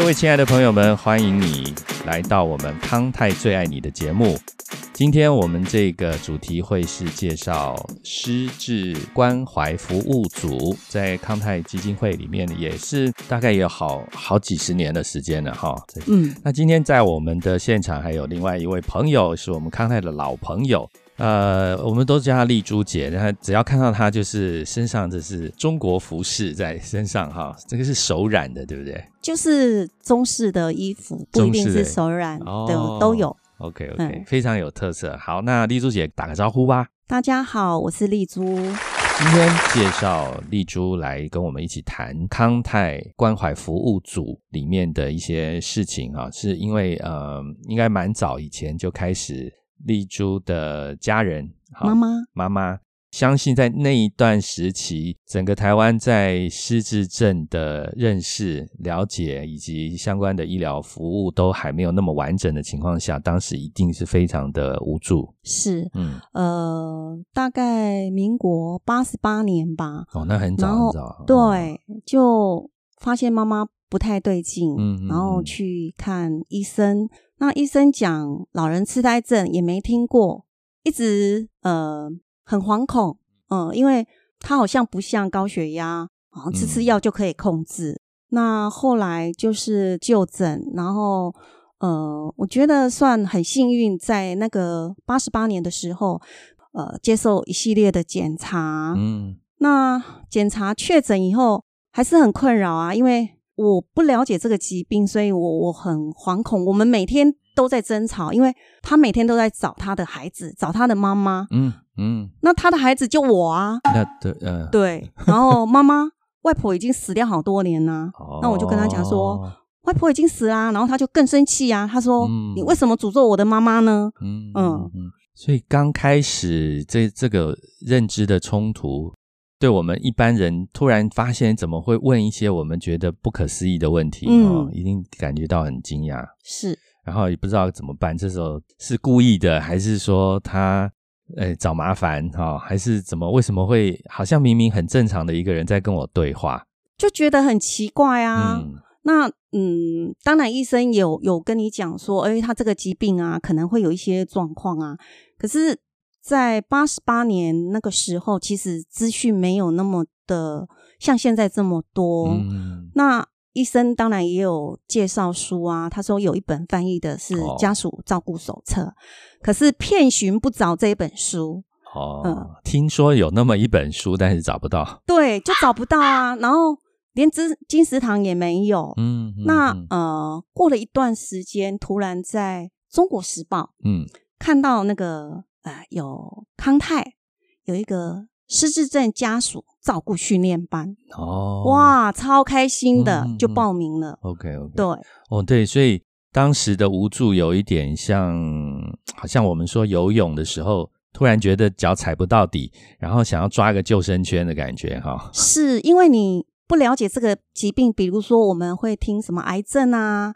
各位亲爱的朋友们，欢迎你来到我们康泰最爱你的节目。今天我们这个主题会是介绍失智关怀服务组，在康泰基金会里面也是大概有好好几十年的时间了哈。嗯，那今天在我们的现场还有另外一位朋友，是我们康泰的老朋友。呃，我们都叫她丽珠姐，然后只要看到她，就是身上这是中国服饰在身上哈，这个是手染的，对不对？就是中式的衣服，不一定是手染的，都有。OK OK，非常有特色。好，那丽珠姐打个招呼吧。大家好，我是丽珠。今天介绍丽珠来跟我们一起谈康泰关怀服务组里面的一些事情啊，是因为呃，应该蛮早以前就开始。丽珠的家人，妈妈，妈妈，相信在那一段时期，整个台湾在失智症的认识、了解以及相关的医疗服务都还没有那么完整的情况下，当时一定是非常的无助。是，嗯，呃，大概民国八十八年吧。哦，那很早很早。对，就发现妈妈不太对劲，嗯，然后去看医生。那医生讲老人痴呆症也没听过，一直呃很惶恐，嗯，因为他好像不像高血压，好像吃吃药就可以控制。那后来就是就诊，然后呃，我觉得算很幸运，在那个八十八年的时候，呃，接受一系列的检查，嗯，那检查确诊以后还是很困扰啊，因为。我不了解这个疾病，所以我我很惶恐。我们每天都在争吵，因为他每天都在找他的孩子，找他的妈妈。嗯嗯，那他的孩子就我啊。那对，嗯，对。然后妈妈、外婆已经死掉好多年了。那我就跟他讲说，外婆已经死啦。然后他就更生气啊，他说：“你为什么诅咒我的妈妈呢？”嗯嗯嗯。所以刚开始这这个认知的冲突。对我们一般人突然发现怎么会问一些我们觉得不可思议的问题哦，一定感觉到很惊讶。是，然后也不知道怎么办。这时候是故意的，还是说他呃找麻烦哈，还是怎么？为什么会好像明明很正常的一个人在跟我对话，就觉得很奇怪啊？那嗯，当然医生有有跟你讲说，哎，他这个疾病啊，可能会有一些状况啊，可是。在八十八年那个时候，其实资讯没有那么的像现在这么多。那医生当然也有介绍书啊，他说有一本翻译的是家属照顾手册，可是遍寻不着这一本书。哦，嗯，听说有那么一本书，但是找不到。对，就找不到啊。然后连金金石堂也没有。嗯，那呃，过了一段时间，突然在中国时报，嗯，看到那个。啊，有康泰有一个失智症家属照顾训练班哦，哇，超开心的，就报名了。OK OK，对，哦对，所以当时的无助有一点像，好像我们说游泳的时候，突然觉得脚踩不到底，然后想要抓个救生圈的感觉哈。是因为你不了解这个疾病，比如说我们会听什么癌症啊、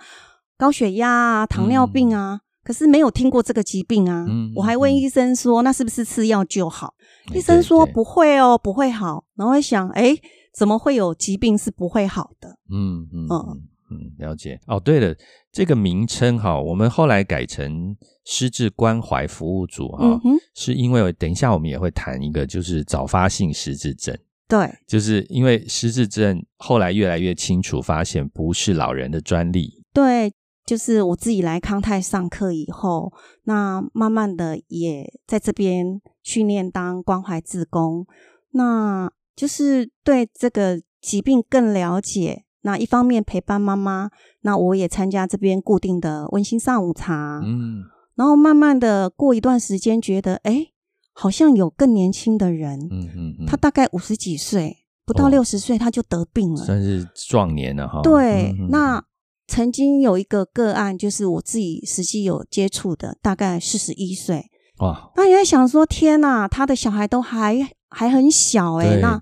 高血压啊、糖尿病啊。可是没有听过这个疾病啊！我还问医生说：“那是不是吃药就好？”医生说：“不会哦，不会好。”然后想：“哎，怎么会有疾病是不会好的？”嗯嗯嗯嗯，了解。哦，对了，这个名称哈，我们后来改成失智关怀服务组哈，是因为等一下我们也会谈一个，就是早发性失智症。对，就是因为失智症后来越来越清楚，发现不是老人的专利。对。就是我自己来康泰上课以后，那慢慢的也在这边训练当关怀志工，那就是对这个疾病更了解。那一方面陪伴妈妈，那我也参加这边固定的温馨上午茶。嗯，然后慢慢的过一段时间，觉得哎，好像有更年轻的人，嗯嗯嗯，他大概五十几岁，不到六十岁他就得病了，算是壮年了哈。对，那。曾经有一个个案，就是我自己实际有接触的，大概四十一岁。哇！那也在想说，天呐，他的小孩都还还很小哎，那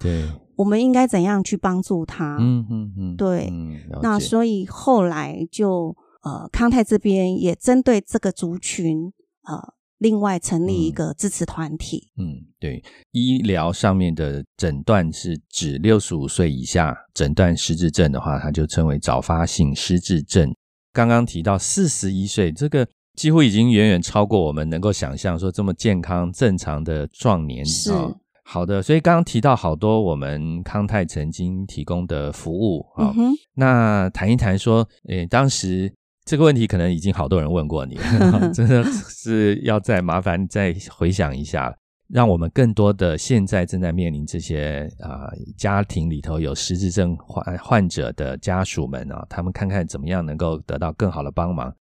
我们应该怎样去帮助他？嗯嗯嗯，对。那所以后来就呃，康泰这边也针对这个族群呃，另外成立一个支持团体。嗯，对，医疗上面的诊断是指六十五岁以下诊断失智症的话，它就称为早发性失智症。刚刚提到四十一岁，这个几乎已经远远超过我们能够想象说这么健康正常的壮年。是好的，所以刚刚提到好多我们康泰曾经提供的服务啊，那谈一谈说，诶，当时这个问题可能已经好多人问过你，真的是要再麻烦再回想一下。让我们更多的现在正在面临这些啊家庭里头有失智症患患者的家属们啊，他们看看怎么样能够得到更好的帮忙，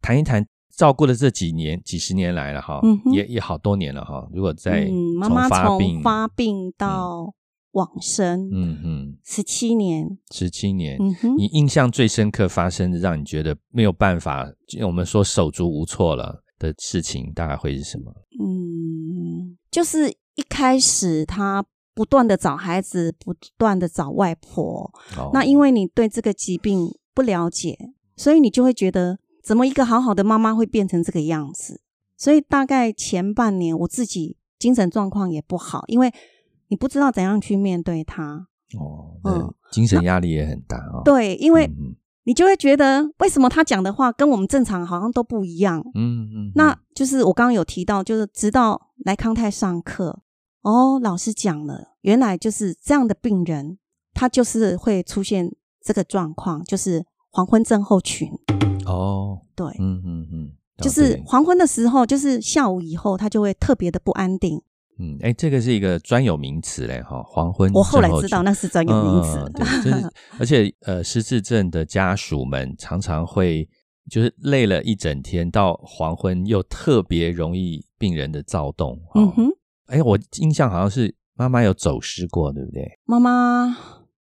谈一谈照顾的这几年几十年来了哈，也也好多年了哈。如果在妈妈从发病到往生，嗯嗯，十七年，十七年，你印象最深刻发生的让你觉得没有办法，我们说手足无措了的事情，大概会是什么？嗯。就是一开始他不断的找孩子，不断的找外婆。那因为你对这个疾病不了解，所以你就会觉得，怎么一个好好的妈妈会变成这个样子？所以大概前半年我自己精神状况也不好，因为你不知道怎样去面对他。哦，嗯，精神压力也很大哦。对，因为。你就会觉得，为什么他讲的话跟我们正常好像都不一样？嗯嗯，那就是我刚刚有提到，就是直到来康泰上课，哦，老师讲了，原来就是这样的病人，他就是会出现这个状况，就是黄昏症候群。哦，对，嗯嗯嗯，就是黄昏的时候，就是下午以后，他就会特别的不安定。嗯，哎，这个是一个专有名词嘞，哈，黄昏。我后来知道那是专有名词，对，就是 而且呃，失智症的家属们常常会就是累了一整天，到黄昏又特别容易病人的躁动。嗯哼，哎，我印象好像是妈妈有走失过，对不对？妈妈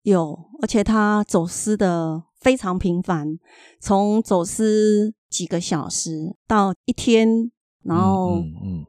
有，而且她走失的非常频繁，从走失几个小时到一天，然后嗯。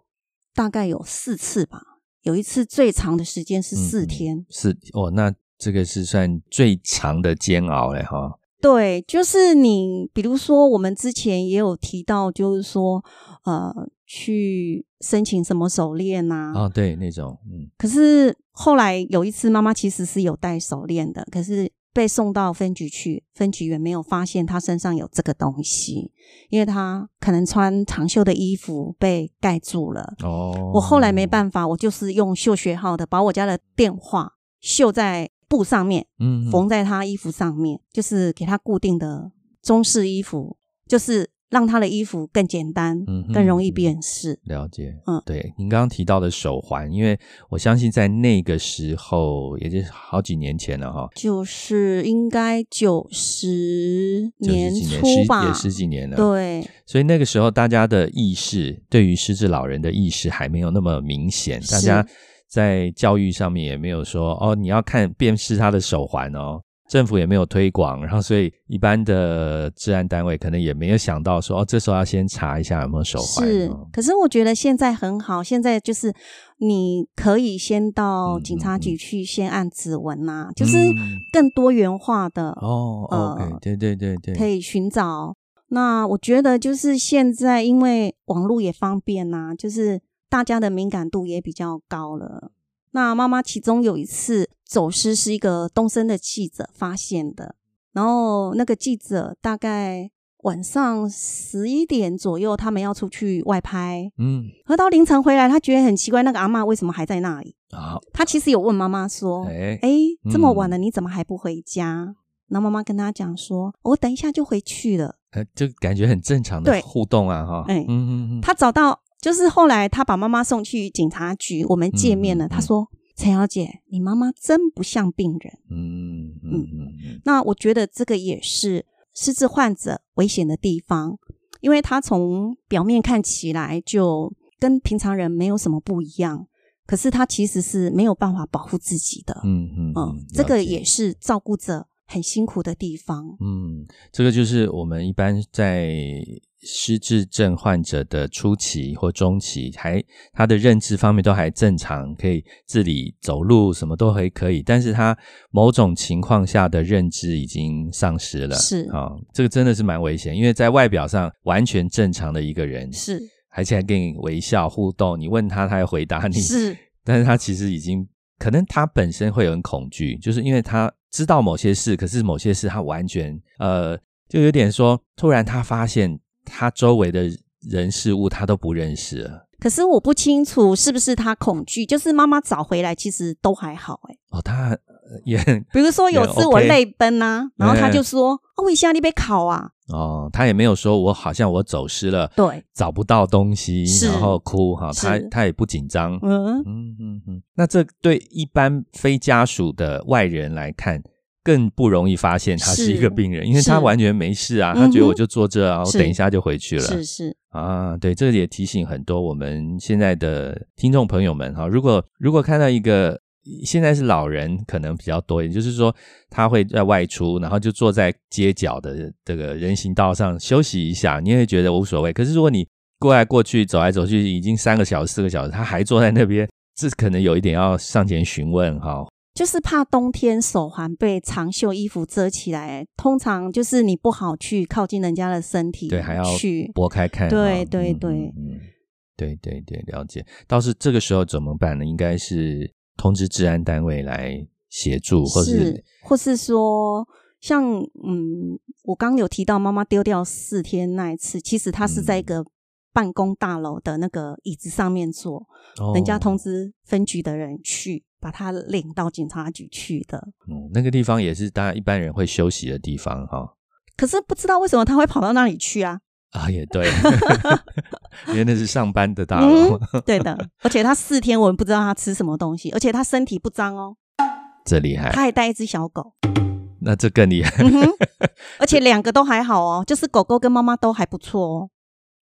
大概有四次吧，有一次最长的时间是四天。是哦，那这个是算最长的煎熬了哈。对，就是你，比如说我们之前也有提到，就是说呃，去申请什么手链呐？啊，对，那种嗯。可是后来有一次，妈妈其实是有戴手链的，可是。被送到分局去，分局员没有发现他身上有这个东西，因为他可能穿长袖的衣服被盖住了。哦，我后来没办法，我就是用绣学号的，把我家的电话绣在布上面，嗯，缝在他衣服上面，就是给他固定的中式衣服，就是。让他的衣服更简单，嗯，更容易辨识。了解，嗯，对，您刚刚提到的手环，因为我相信在那个时候，也就是好几年前了哈，就是应该九十年初吧，也十几年了。对，所以那个时候大家的意识，对于失智老人的意识还没有那么明显，大家在教育上面也没有说哦，你要看辨识他的手环哦。政府也没有推广，然后所以一般的治安单位可能也没有想到说哦，这时候要先查一下有没有手环。是，可是我觉得现在很好，现在就是你可以先到警察局去先按指纹呐，就是更多元化的哦。OK，对对对对，可以寻找。那我觉得就是现在因为网络也方便呐，就是大家的敏感度也比较高了。那妈妈其中有一次走失，是一个东森的记者发现的。然后那个记者大概晚上十一点左右，他们要出去外拍，嗯，喝到凌晨回来，他觉得很奇怪，那个阿妈为什么还在那里？啊，他其实有问妈妈说：“哎，这么晚了，你怎么还不回家？”然后妈妈跟他讲说：“我等一下就回去了。”呃，就感觉很正常的互动啊，哈，嗯嗯嗯，他找到。就是后来他把妈妈送去警察局，我们见面了。他说：“陈小姐，你妈妈真不像病人。”嗯嗯嗯。那我觉得这个也是失智患者危险的地方，因为他从表面看起来就跟平常人没有什么不一样，可是他其实是没有办法保护自己的。嗯嗯嗯，这个也是照顾者很辛苦的地方。嗯，这个就是我们一般在。失智症患者的初期或中期，还他的认知方面都还正常，可以自理走路，什么都还可以。但是他某种情况下的认知已经丧失了，是啊，这个真的是蛮危险，因为在外表上完全正常的一个人，是而且还跟你微笑互动，你问他，他要回答你。是，但是他其实已经可能他本身会有很恐惧，就是因为他知道某些事，可是某些事他完全呃，就有点说，突然他发现他周围的人事物他都不认识了。可是我不清楚是不是他恐惧，就是妈妈找回来其实都还好哎。哦，他也比如说有次我泪奔啊，然后他就说：“哦，我一下你被考啊。”哦，他也没有说我好像我走失了，对，找不到东西，然后哭哈，他他也不紧张。嗯嗯嗯嗯，那这对一般非家属的外人来看。更不容易发现他是一个病人，因为他完全没事啊，他觉得我就坐这啊，我等一下就回去了。是是啊，对，这也提醒很多我们现在的听众朋友们哈，如果如果看到一个现在是老人可能比较多，也就是说他会在外出，然后就坐在街角的这个人行道上休息一下，你也会觉得无所谓。可是如果你过来过去走来走去已经三个小时四个小时，他还坐在那边，这可能有一点要上前询问哈。就是怕冬天手环被长袖衣服遮起来，通常就是你不好去靠近人家的身体，对，还要去拨开看。对对对，嗯，对对对，了解。倒是这个时候怎么办呢？应该是通知治安单位来协助，或是或是说，像嗯，我刚有提到妈妈丢掉四天那一次，其实她是在一个办公大楼的那个椅子上面坐，人家通知分局的人去。把她领到警察局去的，嗯，那个地方也是大家一般人会休息的地方哈。可是不知道为什么他会跑到那里去啊？啊，也对，因为那是上班的大楼。对的，而且他四天我们不知道他吃什么东西，而且他身体不脏哦。这厉害。他还带一只小狗，那这更厉害。而且两个都还好哦，就是狗狗跟妈妈都还不错哦。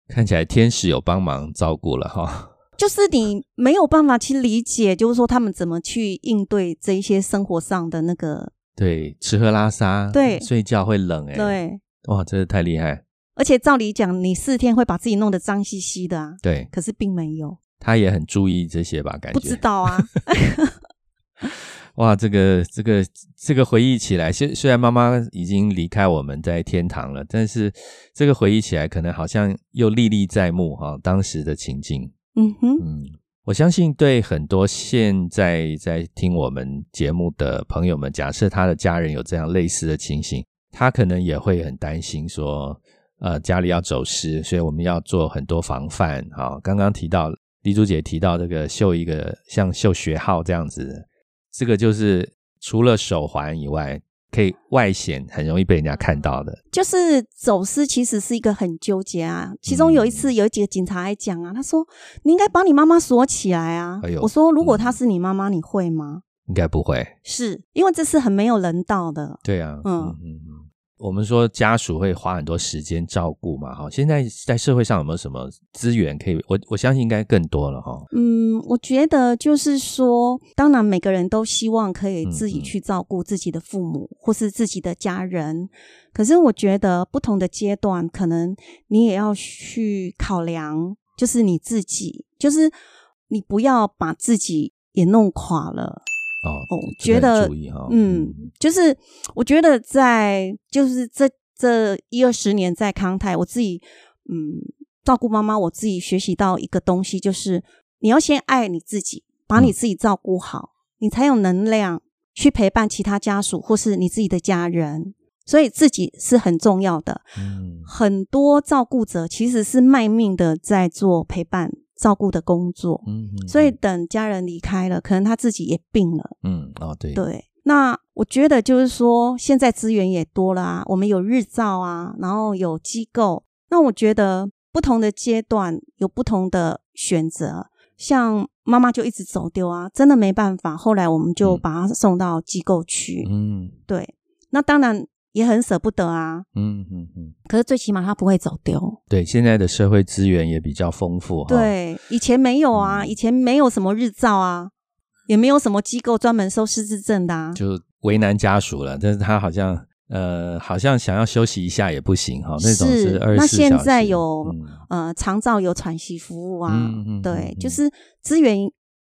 看起来天使有帮忙照顾了哈。就是你没有办法去理解，就是说他们怎么去应对这一些生活上的那个，对，吃喝拉撒，对，睡觉会冷，哎，对，哇，真的太厉害。而且照理讲，你四天会把自己弄得脏兮兮的啊，对，可是并没有。他也很注意这些吧？感觉不知道啊。哇，这个这个这个回忆起来，虽虽然妈妈已经离开我们在天堂了，但是这个回忆起来，可能好像又历历在目哈，当时的情境。嗯哼，嗯，我相信对很多现在在听我们节目的朋友们，假设他的家人有这样类似的情形，他可能也会很担心，说，呃，家里要走失，所以我们要做很多防范。好，刚刚提到李珠姐提到这个绣一个像绣学号这样子，这个就是除了手环以外。可以外显，很容易被人家看到的。就是走私，其实是一个很纠结啊。其中有一次，有几个警察来讲啊，他说：“你应该把你妈妈锁起来啊。”我说：“如果她是你妈妈，你会吗？”应该不会，是因为这是很没有人道的。对啊，嗯嗯嗯。我们说家属会花很多时间照顾嘛，哈。现在在社会上有没有什么资源可以？我我相信应该更多了，哈。嗯，我觉得就是说，当然每个人都希望可以自己去照顾自己的父母或是自己的家人，可是我觉得不同的阶段，可能你也要去考量，就是你自己，就是你不要把自己也弄垮了。哦，觉得嗯，就是我觉得在就是这这一二十年在康泰，我自己嗯照顾妈妈，我自己学习到一个东西，就是你要先爱你自己，把你自己照顾好，你才有能量去陪伴其他家属或是你自己的家人，所以自己是很重要的。嗯，很多照顾者其实是卖命的在做陪伴。照顾的工作，嗯，所以等家人离开了，可能他自己也病了，嗯，哦，对，对，那我觉得就是说，现在资源也多了啊，我们有日照啊，然后有机构，那我觉得不同的阶段有不同的选择，像妈妈就一直走丢啊，真的没办法，后来我们就把她送到机构去，嗯，对，那当然。也很舍不得啊，嗯嗯嗯，可是最起码他不会走丢。对，现在的社会资源也比较丰富。对，以前没有啊，以前没有什么日照啊，也没有什么机构专门收失智症的，啊，就为难家属了。但是他好像呃，好像想要休息一下也不行哈，那种是二十那现在有呃长照有喘息服务啊，对，就是资源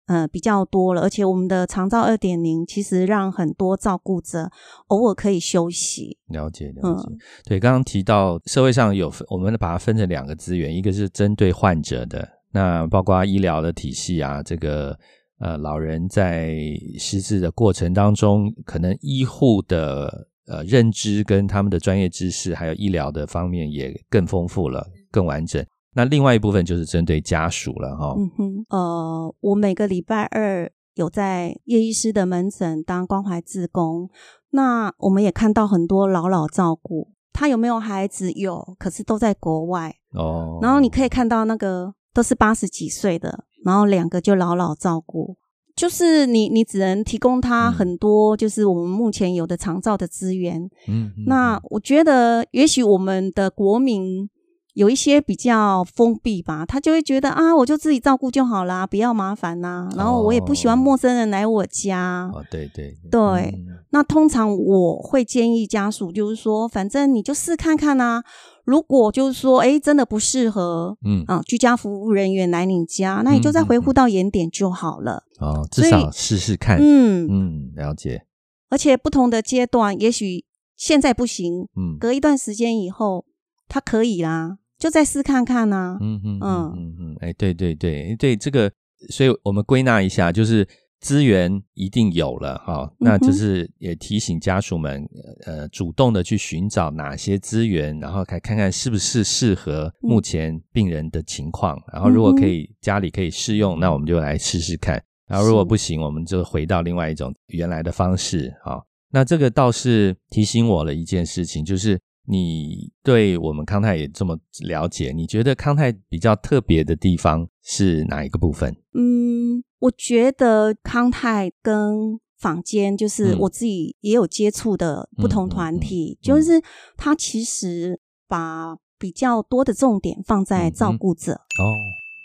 呃比较多了，而且我们的长照二点零其实让很多照顾者偶尔可以休息。了解了解，对，刚刚提到社会上有我们把它分成两个资源，一个是针对患者的，那包括医疗的体系啊，这个呃老人在失智的过程当中，可能医护的呃认知跟他们的专业知识，还有医疗的方面也更丰富了，更完整。那另外一部分就是针对家属了哈。嗯哼，呃，我每个礼拜二有在叶医师的门诊当关怀志工，那我们也看到很多老老照顾，他有没有孩子？有，可是都在国外哦。然后你可以看到那个都是八十几岁的，然后两个就老老照顾，就是你你只能提供他很多，就是我们目前有的长照的资源。嗯，那我觉得也许我们的国民。有一些比较封闭吧，他就会觉得啊，我就自己照顾就好啦，不要麻烦呐。然后我也不喜欢陌生人来我家。哦，对对对。那通常我会建议家属，就是说，反正你就试看看啊。如果就是说，哎，真的不适合，嗯啊，居家服务人员来你家，那你就再回复到原点就好了。哦，至少试试看。嗯嗯，了解。而且不同的阶段，也许现在不行，嗯，隔一段时间以后，他可以啦。就再试看看呢。嗯嗯嗯嗯嗯，哎，对对对对，这个，所以我们归纳一下，就是资源一定有了哈，那就是也提醒家属们，呃，主动的去寻找哪些资源，然后看看看是不是适合目前病人的情况，然后如果可以家里可以试用，那我们就来试试看，然后如果不行，我们就回到另外一种原来的方式啊。那这个倒是提醒我了一件事情，就是。你对我们康泰也这么了解？你觉得康泰比较特别的地方是哪一个部分？嗯，我觉得康泰跟坊间，就是我自己也有接触的不同团体，就是他其实把比较多的重点放在照顾者哦。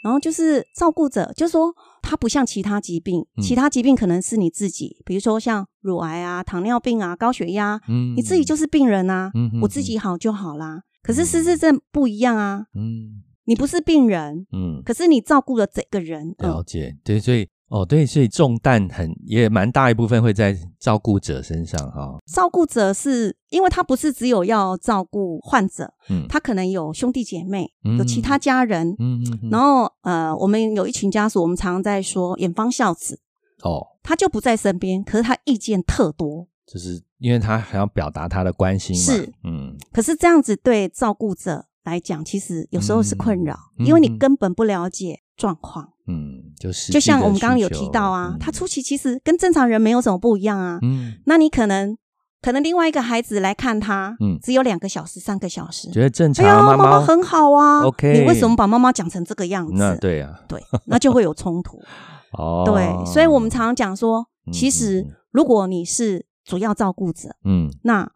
然后就是照顾者，就是说他不像其他疾病，其他疾病可能是你自己，比如说像乳癌啊、糖尿病啊、高血压，嗯，你自己就是病人啊，嗯，我自己好就好啦。可是失智症不一样啊，嗯，你不是病人，嗯，可是你照顾了整个人，了解，对，所以。哦，对，所以重担很也蛮大一部分会在照顾者身上哈。照顾者是因为他不是只有要照顾患者，嗯，他可能有兄弟姐妹，有其他家人，嗯嗯，然后呃，我们有一群家属，我们常常在说远方孝子，哦，他就不在身边，可是他意见特多，就是因为他还要表达他的关心嘛，是，嗯，可是这样子对照顾者来讲，其实有时候是困扰，因为你根本不了解状况。嗯，就是就像我们刚刚有提到啊，他初期其实跟正常人没有什么不一样啊。嗯，那你可能可能另外一个孩子来看他，嗯，只有两个小时、三个小时，觉得正常。哎呀妈妈很好啊，OK，你为什么把妈妈讲成这个样子？那对呀，对，那就会有冲突。哦，对，所以我们常常讲说，其实如果你是主要照顾者，嗯，那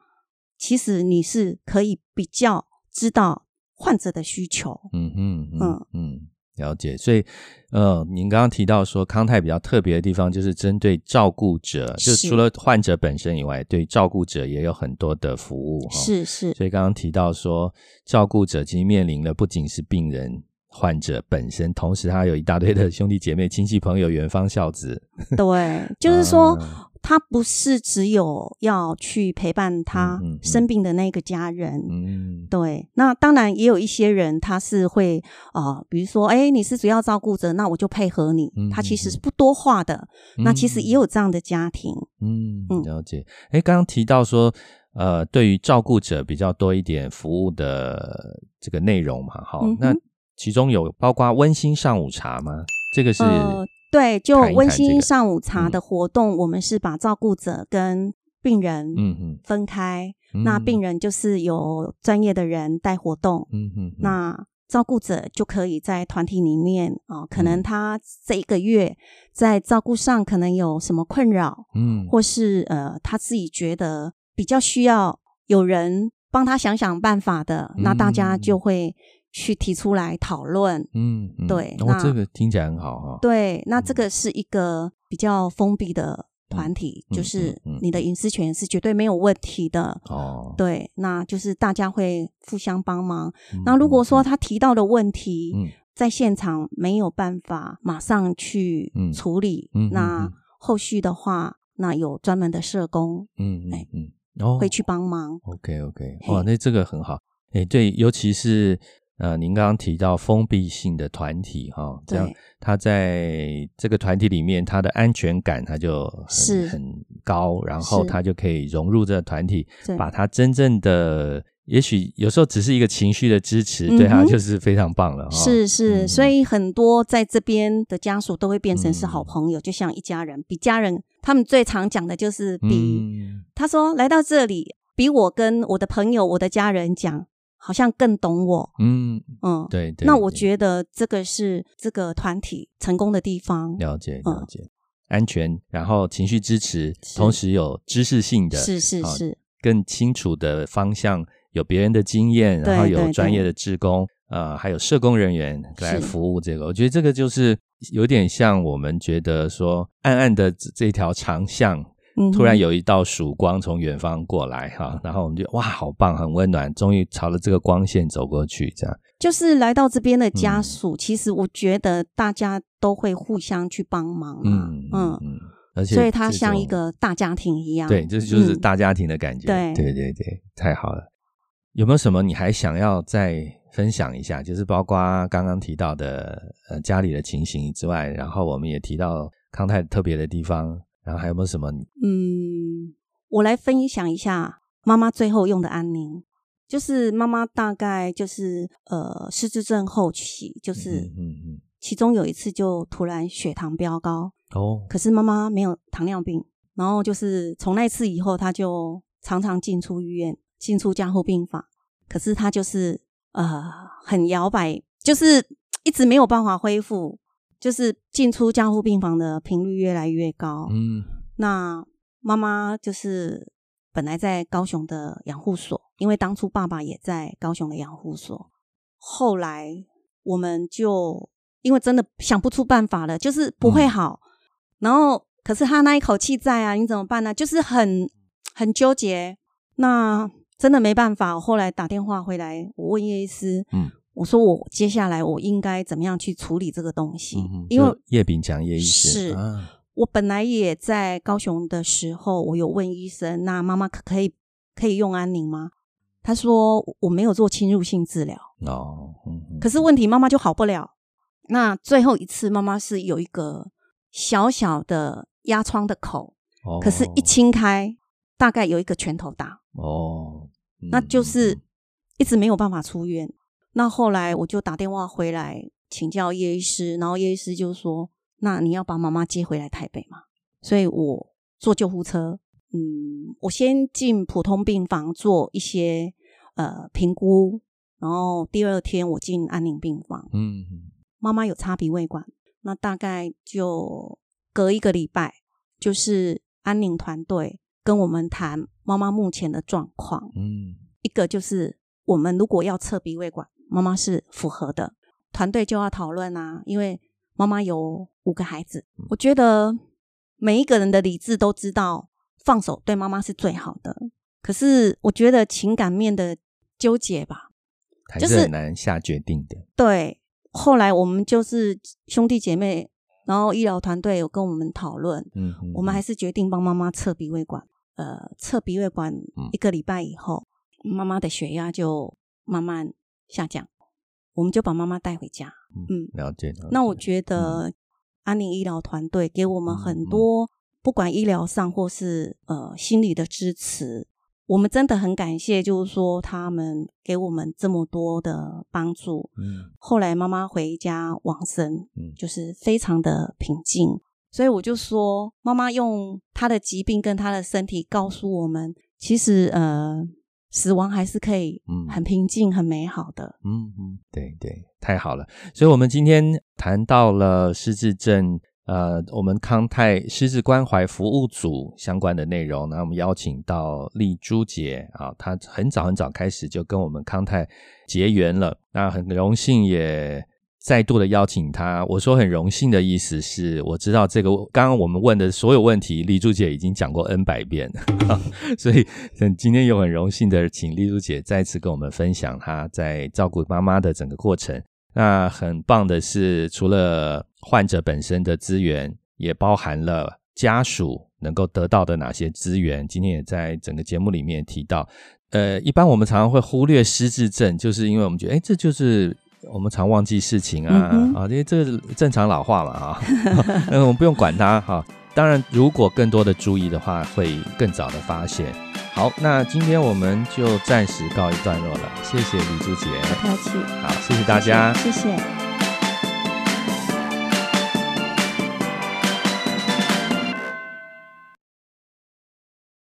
其实你是可以比较知道患者的需求。嗯嗯嗯嗯。了解，所以，呃，您刚刚提到说康泰比较特别的地方，就是针对照顾者，就除了患者本身以外，对照顾者也有很多的服务。是是。所以刚刚提到说，照顾者其实面临的不仅是病人、患者本身，同时他有一大堆的兄弟姐妹、亲戚朋友、远方孝子。对，就是说。他不是只有要去陪伴他生病的那个家人，嗯，对。那当然也有一些人，他是会啊，比如说，哎，你是主要照顾者，那我就配合你。他其实是不多话的。那其实也有这样的家庭，嗯，了解。哎，刚刚提到说，呃，对于照顾者比较多一点服务的这个内容嘛，好，那其中有包括温馨上午茶吗？这个是。对，就温馨上午茶的活动，我们是把照顾者跟病人分开。那病人就是有专业的人带活动，那照顾者就可以在团体里面啊，可能他这一个月在照顾上可能有什么困扰，嗯，或是呃他自己觉得比较需要有人帮他想想办法的，那大家就会。去提出来讨论，嗯，对，那这个听起来很好哈。对，那这个是一个比较封闭的团体，就是你的隐私权是绝对没有问题的。哦，对，那就是大家会互相帮忙。那如果说他提到的问题，在现场没有办法马上去处理，那后续的话，那有专门的社工，嗯嗯嗯，哦，会去帮忙。OK OK，哇，那这个很好。哎，对，尤其是呃，您刚刚提到封闭性的团体哈，这样他在这个团体里面，他的安全感他就很很高，然后他就可以融入这个团体，把他真正的。也许有时候只是一个情绪的支持，对他就是非常棒了。是是，所以很多在这边的家属都会变成是好朋友，就像一家人。比家人，他们最常讲的就是比他说来到这里，比我跟我的朋友、我的家人讲，好像更懂我。嗯嗯，对对。那我觉得这个是这个团体成功的地方。了解了解，安全，然后情绪支持，同时有知识性的，是是是，更清楚的方向。有别人的经验，然后有专业的志工，呃，还有社工人员来服务这个。我觉得这个就是有点像我们觉得说，暗暗的这条长巷，突然有一道曙光从远方过来，哈，然后我们就哇，好棒，很温暖，终于朝着这个光线走过去，这样。就是来到这边的家属，其实我觉得大家都会互相去帮忙，嗯嗯嗯，而且所以它像一个大家庭一样，对，这就是大家庭的感觉，对对对对，太好了。有没有什么你还想要再分享一下？就是包括刚刚提到的呃家里的情形之外，然后我们也提到康泰特别的地方，然后还有没有什么？嗯，我来分享一下妈妈最后用的安宁，就是妈妈大概就是呃失智症后期，就是嗯嗯，其中有一次就突然血糖飙高哦，可是妈妈没有糖尿病，然后就是从那次以后，她就常常进出医院。进出加护病房，可是她就是呃很摇摆，就是一直没有办法恢复，就是进出加护病房的频率越来越高。嗯，那妈妈就是本来在高雄的养护所，因为当初爸爸也在高雄的养护所，后来我们就因为真的想不出办法了，就是不会好，然后可是他那一口气在啊，你怎么办呢？就是很很纠结，那。真的没办法，后来打电话回来，我问叶医师，嗯，我说我接下来我应该怎么样去处理这个东西？因为叶炳强叶医师是，我本来也在高雄的时候，我有问医生，那妈妈可可以可以用安宁吗？他说我没有做侵入性治疗哦，可是问题妈妈就好不了。那最后一次妈妈是有一个小小的压疮的口，可是一清开，大概有一个拳头大哦。那就是一直没有办法出院。那后来我就打电话回来请教叶医师，然后叶医师就说：“那你要把妈妈接回来台北嘛？”所以我坐救护车，嗯，我先进普通病房做一些呃评估，然后第二天我进安宁病房。嗯，妈妈有插鼻胃管，那大概就隔一个礼拜，就是安宁团队跟我们谈。妈妈目前的状况，嗯，一个就是我们如果要测鼻胃管，妈妈是符合的，团队就要讨论啊，因为妈妈有五个孩子，我觉得每一个人的理智都知道放手对妈妈是最好的，可是我觉得情感面的纠结吧，还是很难下决定的。对，后来我们就是兄弟姐妹，然后医疗团队有跟我们讨论，嗯，我们还是决定帮妈妈测鼻胃管。呃，测鼻胃管一个礼拜以后，妈妈的血压就慢慢下降，我们就把妈妈带回家。嗯，了解。那我觉得安宁医疗团队给我们很多，不管医疗上或是呃心理的支持，我们真的很感谢，就是说他们给我们这么多的帮助。嗯，后来妈妈回家往生，嗯，就是非常的平静。所以我就说，妈妈用她的疾病跟她的身体告诉我们，其实呃，死亡还是可以，嗯，很平静、很美好的。嗯嗯，对对，太好了。所以，我们今天谈到了失智症，呃，我们康泰失智关怀服务组相关的内容。那我们邀请到丽珠姐啊，她很早很早开始就跟我们康泰结缘了。那很荣幸也。再度的邀请他，我说很荣幸的意思是，我知道这个刚刚我们问的所有问题，丽珠姐已经讲过 N 百遍，所以今天又很荣幸的请丽珠姐再次跟我们分享她在照顾妈妈的整个过程。那很棒的是，除了患者本身的资源，也包含了家属能够得到的哪些资源。今天也在整个节目里面提到。呃，一般我们常常会忽略失智症，就是因为我们觉得，哎，这就是我们常忘记事情啊，啊，因为这是正常老化嘛，啊，嗯，我们不用管它哈。当然，如果更多的注意的话，会更早的发现。好，那今天我们就暂时告一段落了，谢谢李珠姐，不客气，好，谢谢大家，谢谢。